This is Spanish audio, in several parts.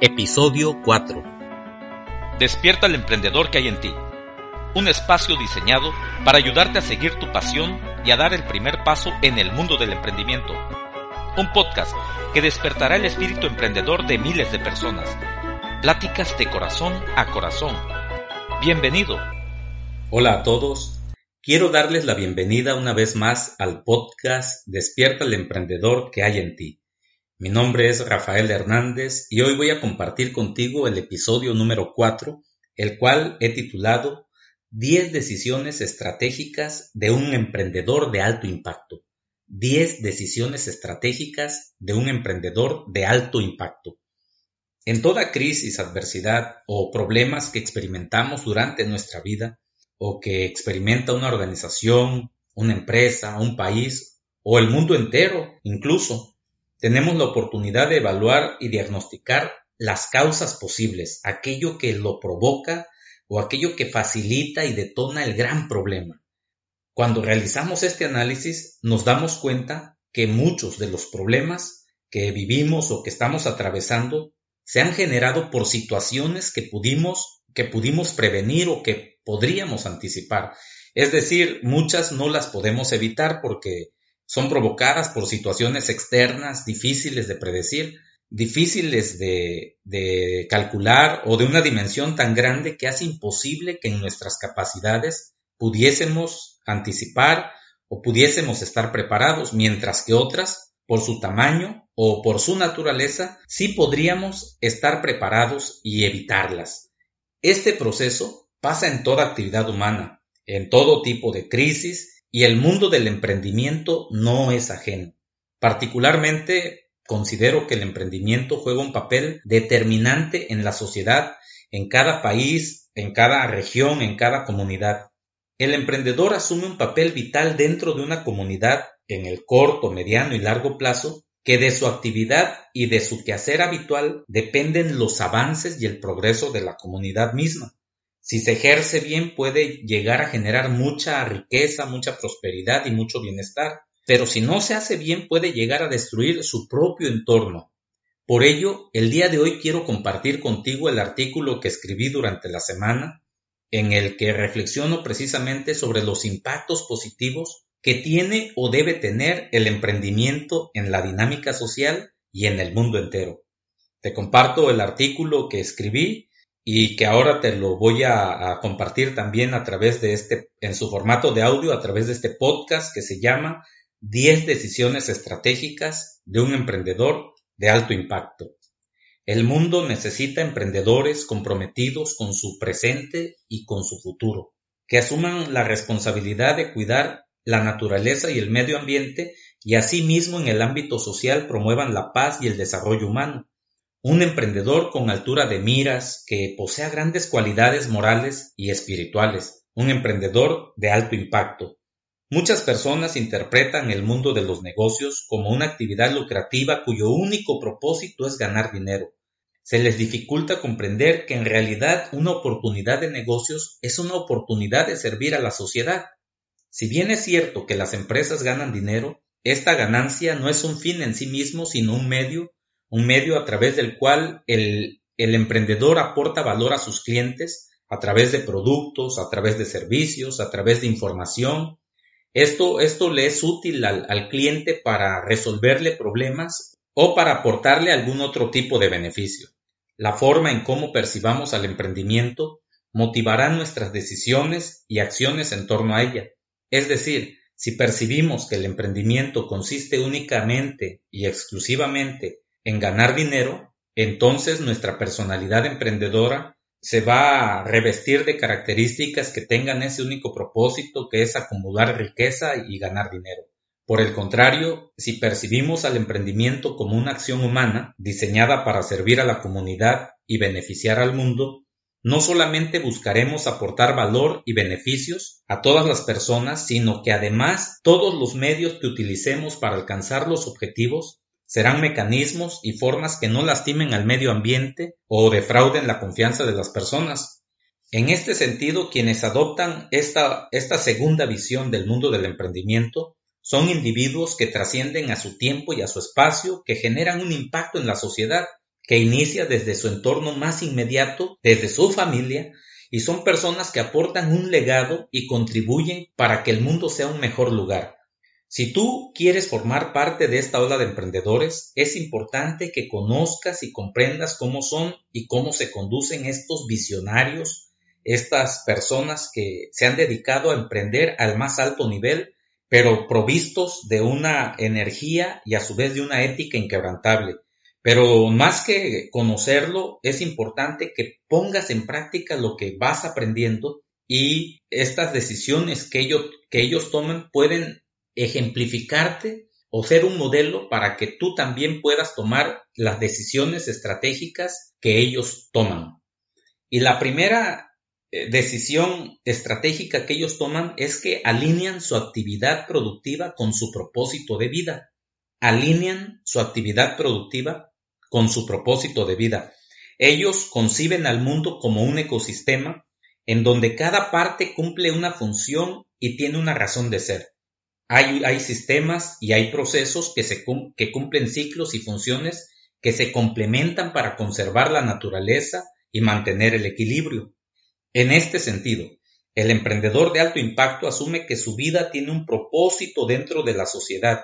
Episodio 4 Despierta el emprendedor que hay en ti. Un espacio diseñado para ayudarte a seguir tu pasión y a dar el primer paso en el mundo del emprendimiento un podcast que despertará el espíritu emprendedor de miles de personas. Pláticas de corazón a corazón. Bienvenido. Hola a todos. Quiero darles la bienvenida una vez más al podcast Despierta el emprendedor que hay en ti. Mi nombre es Rafael Hernández y hoy voy a compartir contigo el episodio número 4, el cual he titulado 10 decisiones estratégicas de un emprendedor de alto impacto. 10 decisiones estratégicas de un emprendedor de alto impacto. En toda crisis, adversidad o problemas que experimentamos durante nuestra vida o que experimenta una organización, una empresa, un país o el mundo entero incluso, tenemos la oportunidad de evaluar y diagnosticar las causas posibles, aquello que lo provoca o aquello que facilita y detona el gran problema. Cuando realizamos este análisis nos damos cuenta que muchos de los problemas que vivimos o que estamos atravesando se han generado por situaciones que pudimos, que pudimos prevenir o que podríamos anticipar. Es decir, muchas no las podemos evitar porque son provocadas por situaciones externas difíciles de predecir, difíciles de, calcular o de una dimensión tan grande que hace imposible que en nuestras capacidades pudiésemos anticipar o pudiésemos estar preparados, mientras que otras, por su tamaño o por su naturaleza, sí podríamos estar preparados y evitarlas. Este proceso pasa en toda actividad humana, en todo tipo de crisis, y el mundo del emprendimiento no es ajeno. Particularmente considero que el emprendimiento juega un papel determinante en la sociedad, en cada país, en cada región, en cada comunidad. El emprendedor asume un papel vital dentro de una comunidad en el corto, mediano y largo plazo que de su actividad y de su quehacer habitual dependen los avances y el progreso de la comunidad misma. Si se ejerce bien puede llegar a generar mucha riqueza, mucha prosperidad y mucho bienestar, pero si no se hace bien puede llegar a destruir su propio entorno. Por ello, el día de hoy quiero compartir contigo el artículo que escribí durante la semana en el que reflexiono precisamente sobre los impactos positivos que tiene o debe tener el emprendimiento en la dinámica social y en el mundo entero. Te comparto el artículo que escribí y que ahora te lo voy a, compartir también a través de este, en su formato de audio, a través de este podcast que se llama 10 decisiones estratégicas de un emprendedor de alto impacto. El mundo necesita emprendedores comprometidos con su presente y con su futuro, que asuman la responsabilidad de cuidar la naturaleza y el medio ambiente y asimismo en el ámbito social promuevan la paz y el desarrollo humano. Un emprendedor con altura de miras, que posea grandes cualidades morales y espirituales. Un emprendedor de alto impacto. Muchas personas interpretan el mundo de los negocios como una actividad lucrativa cuyo único propósito es ganar dinero se les dificulta comprender que en realidad una oportunidad de negocios es una oportunidad de servir a la sociedad. Si bien es cierto que las empresas ganan dinero, esta ganancia no es un fin en sí mismo, sino un medio, un medio a través del cual el, el emprendedor aporta valor a sus clientes a través de productos, a través de servicios, a través de información. Esto, esto le es útil al, al cliente para resolverle problemas o para aportarle algún otro tipo de beneficio. La forma en cómo percibamos al emprendimiento motivará nuestras decisiones y acciones en torno a ella. Es decir, si percibimos que el emprendimiento consiste únicamente y exclusivamente en ganar dinero, entonces nuestra personalidad emprendedora se va a revestir de características que tengan ese único propósito que es acumular riqueza y ganar dinero. Por el contrario, si percibimos al emprendimiento como una acción humana diseñada para servir a la comunidad y beneficiar al mundo, no solamente buscaremos aportar valor y beneficios a todas las personas, sino que además todos los medios que utilicemos para alcanzar los objetivos serán mecanismos y formas que no lastimen al medio ambiente o defrauden la confianza de las personas. En este sentido, quienes adoptan esta, esta segunda visión del mundo del emprendimiento son individuos que trascienden a su tiempo y a su espacio, que generan un impacto en la sociedad, que inicia desde su entorno más inmediato, desde su familia, y son personas que aportan un legado y contribuyen para que el mundo sea un mejor lugar. Si tú quieres formar parte de esta ola de emprendedores, es importante que conozcas y comprendas cómo son y cómo se conducen estos visionarios, estas personas que se han dedicado a emprender al más alto nivel pero provistos de una energía y a su vez de una ética inquebrantable. Pero más que conocerlo, es importante que pongas en práctica lo que vas aprendiendo y estas decisiones que ellos, que ellos toman pueden ejemplificarte o ser un modelo para que tú también puedas tomar las decisiones estratégicas que ellos toman. Y la primera eh, decisión estratégica que ellos toman es que alinean su actividad productiva con su propósito de vida. Alinean su actividad productiva con su propósito de vida. Ellos conciben al mundo como un ecosistema en donde cada parte cumple una función y tiene una razón de ser. Hay, sistemas y hay procesos que, que cumplen ciclos y funciones que se complementan para conservar la naturaleza y mantener el equilibrio. En este sentido, el emprendedor de alto impacto asume que su vida tiene un propósito dentro de la sociedad,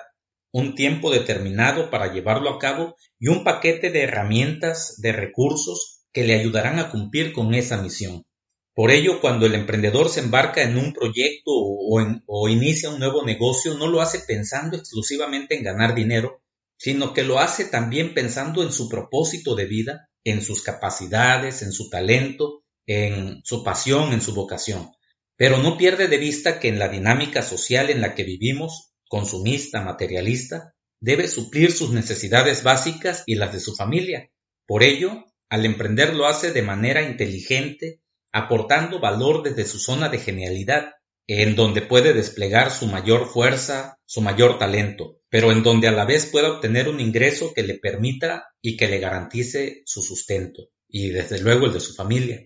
un tiempo determinado para llevarlo a cabo y un paquete de herramientas, de recursos que le ayudarán a cumplir con esa misión. Por ello, cuando el emprendedor se embarca en un proyecto o, inicia un nuevo negocio, no lo hace pensando exclusivamente en ganar dinero, sino que lo hace también pensando en su propósito de vida, en sus capacidades, en su talento, en su pasión, en su vocación, pero no pierde de vista que en la dinámica social en la que vivimos, consumista, materialista, debe suplir sus necesidades básicas y las de su familia. Por ello, al emprender lo hace de manera inteligente, aportando valor desde su zona de genialidad, en donde puede desplegar su mayor fuerza, su mayor talento, pero en donde a la vez pueda obtener un ingreso que le permita y que le garantice su sustento, y desde luego el de su familia.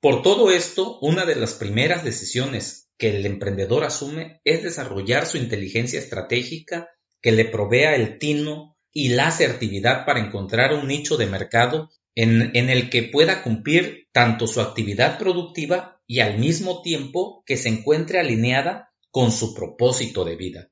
Por todo esto, una de las primeras decisiones que el emprendedor asume es desarrollar su inteligencia estratégica que le provea el tino y la asertividad para encontrar un nicho de mercado en, el que pueda cumplir tanto su actividad productiva y al mismo tiempo que se encuentre alineada con su propósito de vida.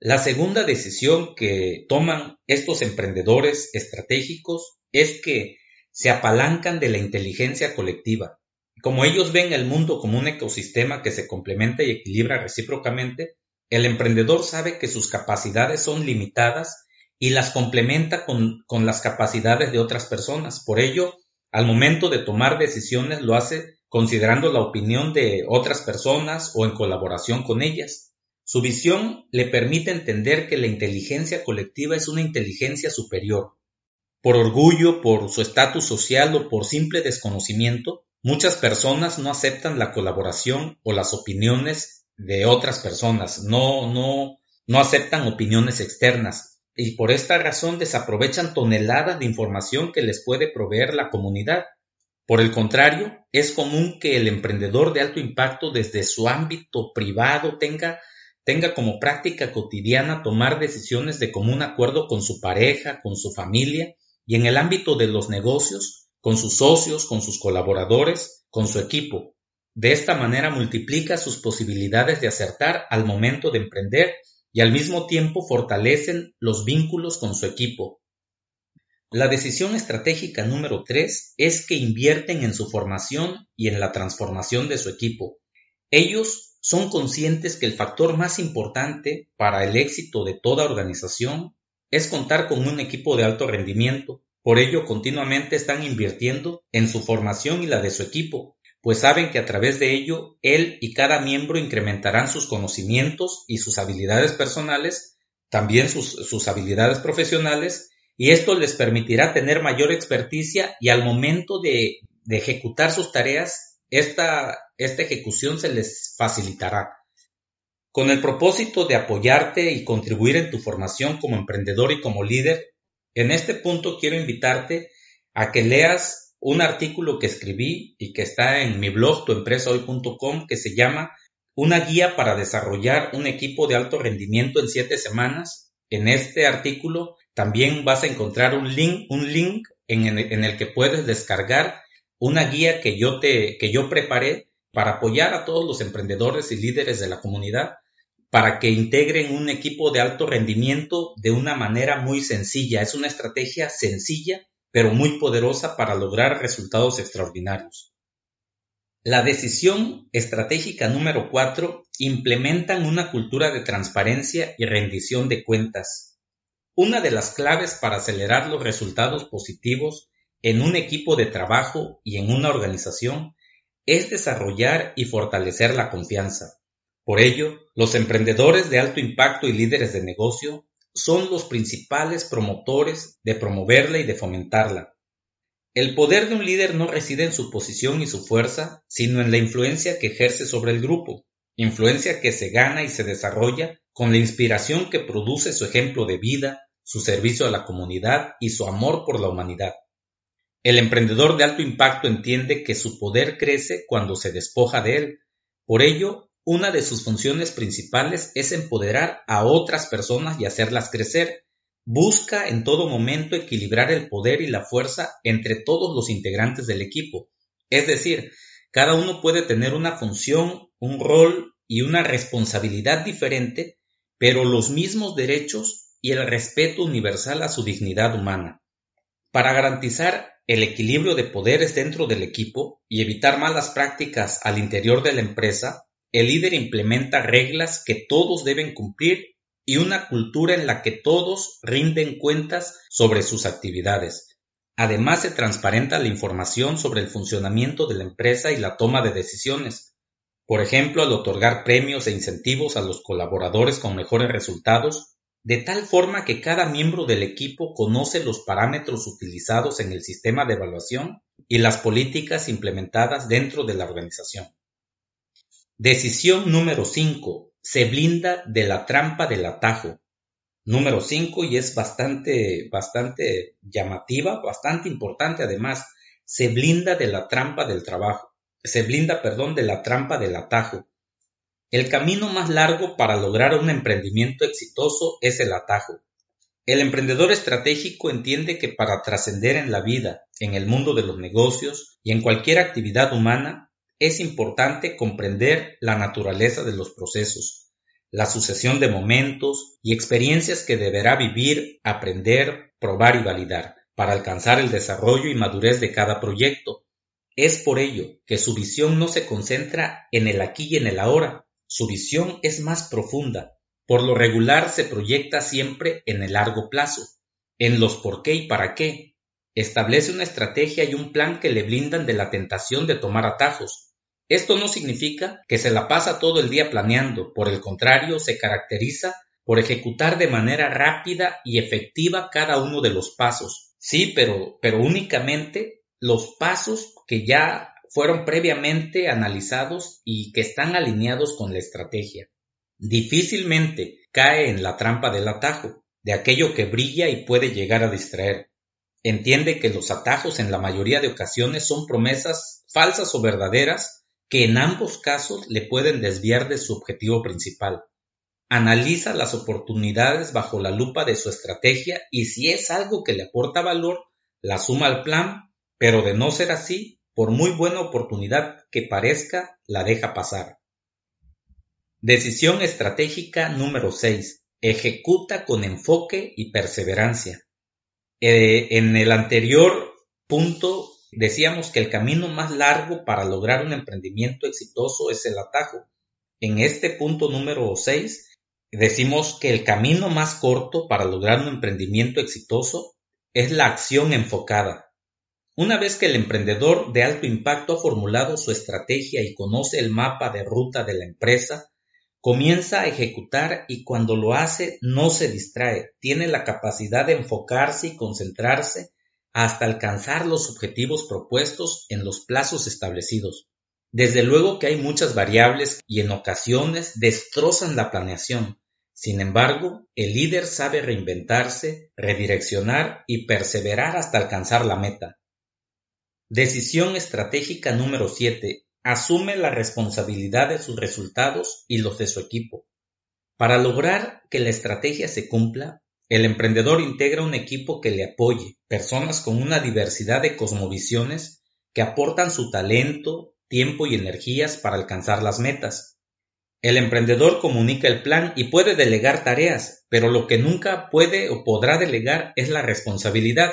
La segunda decisión que toman estos emprendedores estratégicos es que se apalancan de la inteligencia colectiva. Como ellos ven el mundo como un ecosistema que se complementa y equilibra recíprocamente, el emprendedor sabe que sus capacidades son limitadas y las complementa con, las capacidades de otras personas. Por ello, al momento de tomar decisiones lo hace considerando la opinión de otras personas o en colaboración con ellas. Su visión le permite entender que la inteligencia colectiva es una inteligencia superior, por orgullo, por su estatus social o por simple desconocimiento, muchas personas no aceptan la colaboración o las opiniones de otras personas, no, no, no aceptan opiniones externas y por esta razón desaprovechan toneladas de información que les puede proveer la comunidad. Por el contrario, es común que el emprendedor de alto impacto desde su ámbito privado tenga, tenga como práctica cotidiana tomar decisiones de común acuerdo con su pareja, con su familia y en el ámbito de los negocios, con sus socios, con sus colaboradores, con su equipo. De esta manera multiplica sus posibilidades de acertar al momento de emprender y al mismo tiempo fortalecen los vínculos con su equipo. La decisión estratégica número 3 es que invierten en su formación y en la transformación de su equipo. Ellos son conscientes que el factor más importante para el éxito de toda organización es contar con un equipo de alto rendimiento. Por ello, continuamente están invirtiendo en su formación y la de su equipo, pues saben que a través de ello él y cada miembro incrementarán sus conocimientos y sus habilidades personales, también sus, habilidades profesionales, y esto les permitirá tener mayor experticia y al momento de, ejecutar sus tareas, esta, esta ejecución se les facilitará. Con el propósito de apoyarte y contribuir en tu formación como emprendedor y como líder, en este punto quiero invitarte a que leas un artículo que escribí y que está en mi blog tuempresahoy.com que se llama Una guía para desarrollar un equipo de alto rendimiento en siete semanas. En este artículo también vas a encontrar un link, un link en, el que puedes descargar una guía que yo te, que yo preparé para apoyar a todos los emprendedores y líderes de la comunidad para que integren un equipo de alto rendimiento de una manera muy sencilla. Es una estrategia sencilla, pero muy poderosa para lograr resultados extraordinarios. La decisión estratégica número 4 implementan una cultura de transparencia y rendición de cuentas. Una de las claves para acelerar los resultados positivos en un equipo de trabajo y en una organización es desarrollar y fortalecer la confianza. Por ello, los emprendedores de alto impacto y líderes de negocio son los principales promotores de promoverla y de fomentarla. El poder de un líder no reside en su posición y su fuerza, sino en la influencia que ejerce sobre el grupo, influencia que se gana y se desarrolla con la inspiración que produce su ejemplo de vida, su servicio a la comunidad y su amor por la humanidad. El emprendedor de alto impacto entiende que su poder crece cuando se despoja de él. Por ello, una de sus funciones principales es empoderar a otras personas y hacerlas crecer. Busca en todo momento equilibrar el poder y la fuerza entre todos los integrantes del equipo. Es decir, cada uno puede tener una función, un rol y una responsabilidad diferente, pero los mismos derechos y el respeto universal a su dignidad humana. Para garantizar el equilibrio de poderes dentro del equipo y evitar malas prácticas al interior de la empresa, el líder implementa reglas que todos deben cumplir y una cultura en la que todos rinden cuentas sobre sus actividades. Además, se transparenta la información sobre el funcionamiento de la empresa y la toma de decisiones. Por ejemplo, al otorgar premios e incentivos a los colaboradores con mejores resultados, de tal forma que cada miembro del equipo conoce los parámetros utilizados en el sistema de evaluación y las políticas implementadas dentro de la organización. Decisión número 5. Se blinda de la trampa del atajo. Número 5 y es bastante, bastante llamativa, bastante importante además. Se blinda de la trampa del trabajo. Se blinda, perdón, de la trampa del atajo. El camino más largo para lograr un emprendimiento exitoso es el atajo. El emprendedor estratégico entiende que para trascender en la vida, en el mundo de los negocios y en cualquier actividad humana, es importante comprender la naturaleza de los procesos, la sucesión de momentos y experiencias que deberá vivir, aprender, probar y validar para alcanzar el desarrollo y madurez de cada proyecto. Es por ello que su visión no se concentra en el aquí y en el ahora, su visión es más profunda. Por lo regular se proyecta siempre en el largo plazo, en los por qué y para qué. Establece una estrategia y un plan que le blindan de la tentación de tomar atajos, esto no significa que se la pasa todo el día planeando, por el contrario, se caracteriza por ejecutar de manera rápida y efectiva cada uno de los pasos. Sí, pero, pero únicamente los pasos que ya fueron previamente analizados y que están alineados con la estrategia. Difícilmente cae en la trampa del atajo, de aquello que brilla y puede llegar a distraer. Entiende que los atajos en la mayoría de ocasiones son promesas falsas o verdaderas que en ambos casos le pueden desviar de su objetivo principal. Analiza las oportunidades bajo la lupa de su estrategia y si es algo que le aporta valor, la suma al plan, pero de no ser así, por muy buena oportunidad que parezca, la deja pasar. Decisión estratégica número 6. Ejecuta con enfoque y perseverancia. Eh, en el anterior punto Decíamos que el camino más largo para lograr un emprendimiento exitoso es el atajo. En este punto número 6 decimos que el camino más corto para lograr un emprendimiento exitoso es la acción enfocada. Una vez que el emprendedor de alto impacto ha formulado su estrategia y conoce el mapa de ruta de la empresa, comienza a ejecutar y cuando lo hace no se distrae, tiene la capacidad de enfocarse y concentrarse hasta alcanzar los objetivos propuestos en los plazos establecidos. Desde luego que hay muchas variables y en ocasiones destrozan la planeación. Sin embargo, el líder sabe reinventarse, redireccionar y perseverar hasta alcanzar la meta. Decisión estratégica número 7. Asume la responsabilidad de sus resultados y los de su equipo. Para lograr que la estrategia se cumpla, el emprendedor integra un equipo que le apoye, personas con una diversidad de cosmovisiones que aportan su talento, tiempo y energías para alcanzar las metas. El emprendedor comunica el plan y puede delegar tareas, pero lo que nunca puede o podrá delegar es la responsabilidad.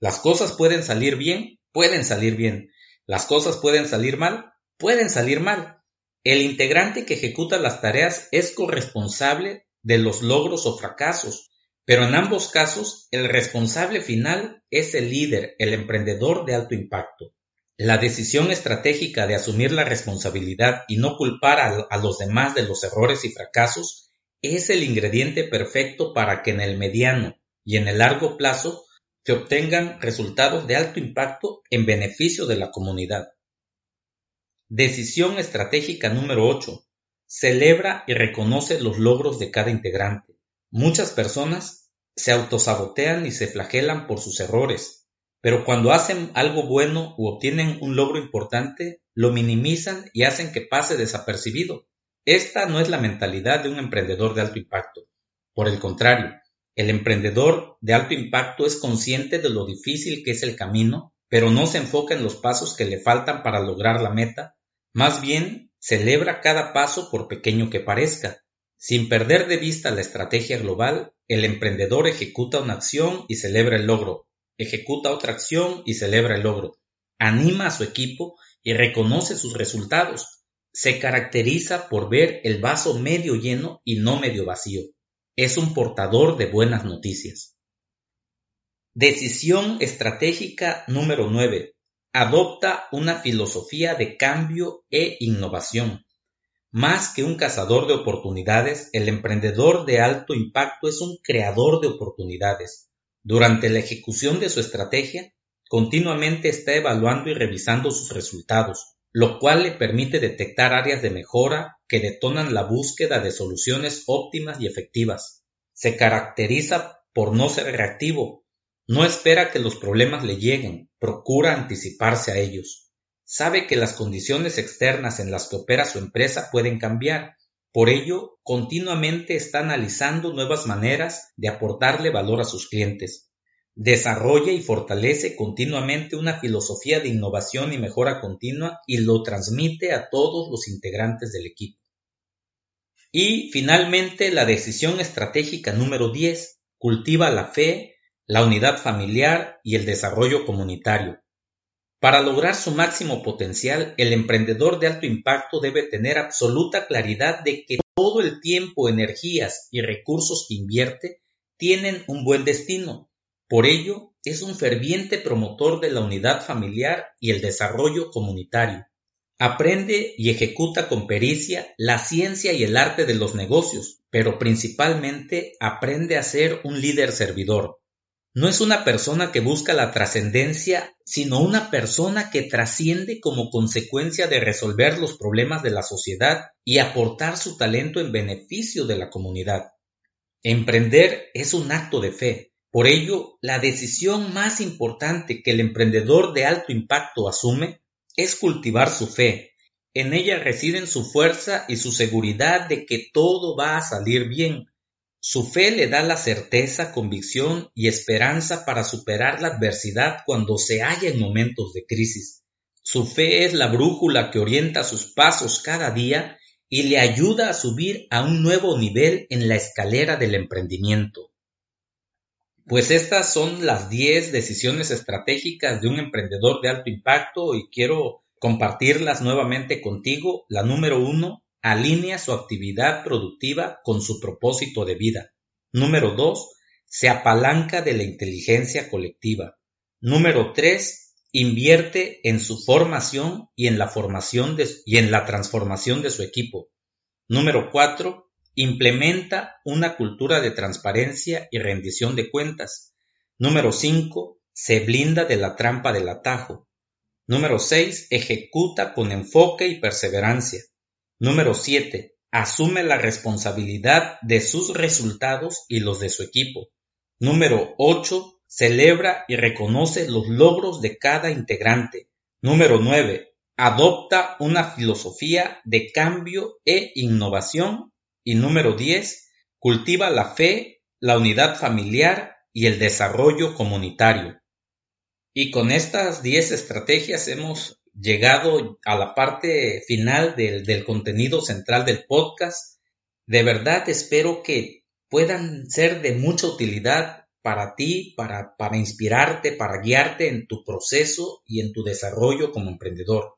Las cosas pueden salir bien pueden salir bien. Las cosas pueden salir mal, pueden salir mal. El integrante que ejecuta las tareas es corresponsable de los logros o fracasos, pero en ambos casos el responsable final es el líder, el emprendedor de alto impacto. La decisión estratégica de asumir la responsabilidad y no culpar a, los demás de los errores y fracasos es el ingrediente perfecto para que en el mediano y en el largo plazo que obtengan resultados de alto impacto en beneficio de la comunidad. Decisión estratégica número 8. Celebra y reconoce los logros de cada integrante. Muchas personas se autosabotean y se flagelan por sus errores, pero cuando hacen algo bueno u obtienen un logro importante, lo minimizan y hacen que pase desapercibido. Esta no es la mentalidad de un emprendedor de alto impacto. Por el contrario, el emprendedor de alto impacto es consciente de lo difícil que es el camino, pero no se enfoca en los pasos que le faltan para lograr la meta, más bien celebra cada paso por pequeño que parezca. Sin perder de vista la estrategia global, el emprendedor ejecuta una acción y celebra el logro, ejecuta otra acción y celebra el logro, anima a su equipo y reconoce sus resultados. Se caracteriza por ver el vaso medio lleno y no medio vacío es un portador de buenas noticias. Decisión estratégica número 9. Adopta una filosofía de cambio e innovación. Más que un cazador de oportunidades, el emprendedor de alto impacto es un creador de oportunidades. Durante la ejecución de su estrategia, continuamente está evaluando y revisando sus resultados, lo cual le permite detectar áreas de mejora que detonan la búsqueda de soluciones óptimas y efectivas. Se caracteriza por no ser reactivo, no espera que los problemas le lleguen, procura anticiparse a ellos. Sabe que las condiciones externas en las que opera su empresa pueden cambiar, por ello continuamente está analizando nuevas maneras de aportarle valor a sus clientes desarrolla y fortalece continuamente una filosofía de innovación y mejora continua y lo transmite a todos los integrantes del equipo. Y finalmente la decisión estratégica número 10 cultiva la fe, la unidad familiar y el desarrollo comunitario. Para lograr su máximo potencial, el emprendedor de alto impacto debe tener absoluta claridad de que todo el tiempo, energías y recursos que invierte tienen un buen destino por ello, es un ferviente promotor de la unidad familiar y el desarrollo comunitario. Aprende y ejecuta con pericia la ciencia y el arte de los negocios, pero principalmente aprende a ser un líder servidor. No es una persona que busca la trascendencia, sino una persona que trasciende como consecuencia de resolver los problemas de la sociedad y aportar su talento en beneficio de la comunidad. Emprender es un acto de fe, por ello, la decisión más importante que el emprendedor de alto impacto asume es cultivar su fe. En ella residen su fuerza y su seguridad de que todo va a salir bien. Su fe le da la certeza, convicción y esperanza para superar la adversidad cuando se halla en momentos de crisis. Su fe es la brújula que orienta sus pasos cada día y le ayuda a subir a un nuevo nivel en la escalera del emprendimiento. Pues estas son las 10 decisiones estratégicas de un emprendedor de alto impacto y quiero compartirlas nuevamente contigo. La número uno, alinea su actividad productiva con su propósito de vida. Número dos, se apalanca de la inteligencia colectiva. Número tres, invierte en su formación y en la formación y en la transformación de su equipo. Número 4. Implementa una cultura de transparencia y rendición de cuentas. Número 5. Se blinda de la trampa del atajo. Número 6. Ejecuta con enfoque y perseverancia. Número 7. Asume la responsabilidad de sus resultados y los de su equipo. Número 8 celebra y reconoce los logros de cada integrante. Número 9. Adopta una filosofía de cambio e innovación. Y número 10. Cultiva la fe, la unidad familiar y el desarrollo comunitario. Y con estas 10 estrategias hemos llegado a la parte final del, del contenido central del podcast. De verdad espero que puedan ser de mucha utilidad para ti, para, para inspirarte, para guiarte en tu proceso y en tu desarrollo como emprendedor.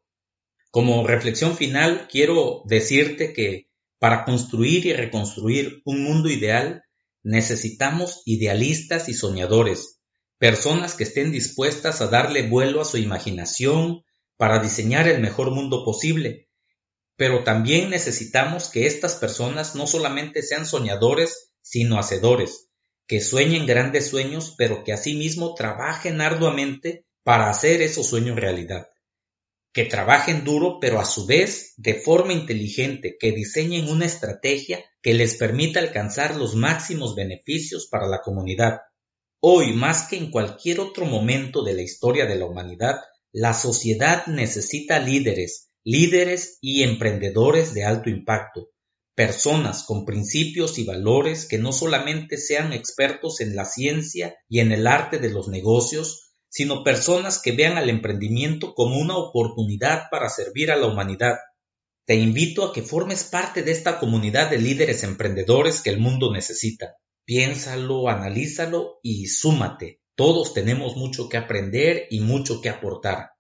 Como reflexión final, quiero decirte que para construir y reconstruir un mundo ideal, necesitamos idealistas y soñadores, personas que estén dispuestas a darle vuelo a su imaginación para diseñar el mejor mundo posible. Pero también necesitamos que estas personas no solamente sean soñadores, sino hacedores, que sueñen grandes sueños, pero que asimismo trabajen arduamente para hacer esos sueños realidad. Que trabajen duro, pero a su vez de forma inteligente, que diseñen una estrategia que les permita alcanzar los máximos beneficios para la comunidad. Hoy, más que en cualquier otro momento de la historia de la humanidad, la sociedad necesita líderes, líderes y emprendedores de alto impacto, personas con principios y valores que no solamente sean expertos en la ciencia y en el arte de los negocios, sino personas que vean al emprendimiento como una oportunidad para servir a la humanidad. Te invito a que formes parte de esta comunidad de líderes emprendedores que el mundo necesita. Piénsalo, analízalo y súmate. Todos tenemos mucho que aprender y mucho que aportar.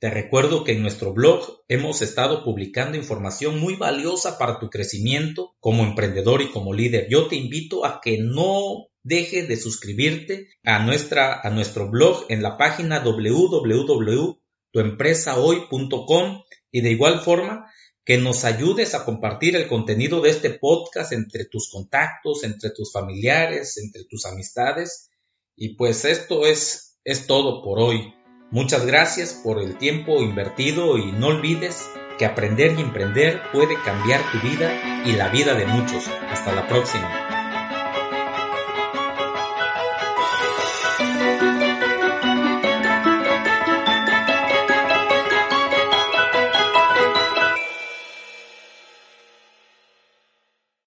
Te recuerdo que en nuestro blog hemos estado publicando información muy valiosa para tu crecimiento como emprendedor y como líder. Yo te invito a que no dejes de suscribirte a, nuestra, a nuestro blog en la página www.tuempresahoy.com y de igual forma que nos ayudes a compartir el contenido de este podcast entre tus contactos, entre tus familiares, entre tus amistades. Y pues esto es, es todo por hoy. Muchas gracias por el tiempo invertido y no olvides que aprender y emprender puede cambiar tu vida y la vida de muchos. Hasta la próxima.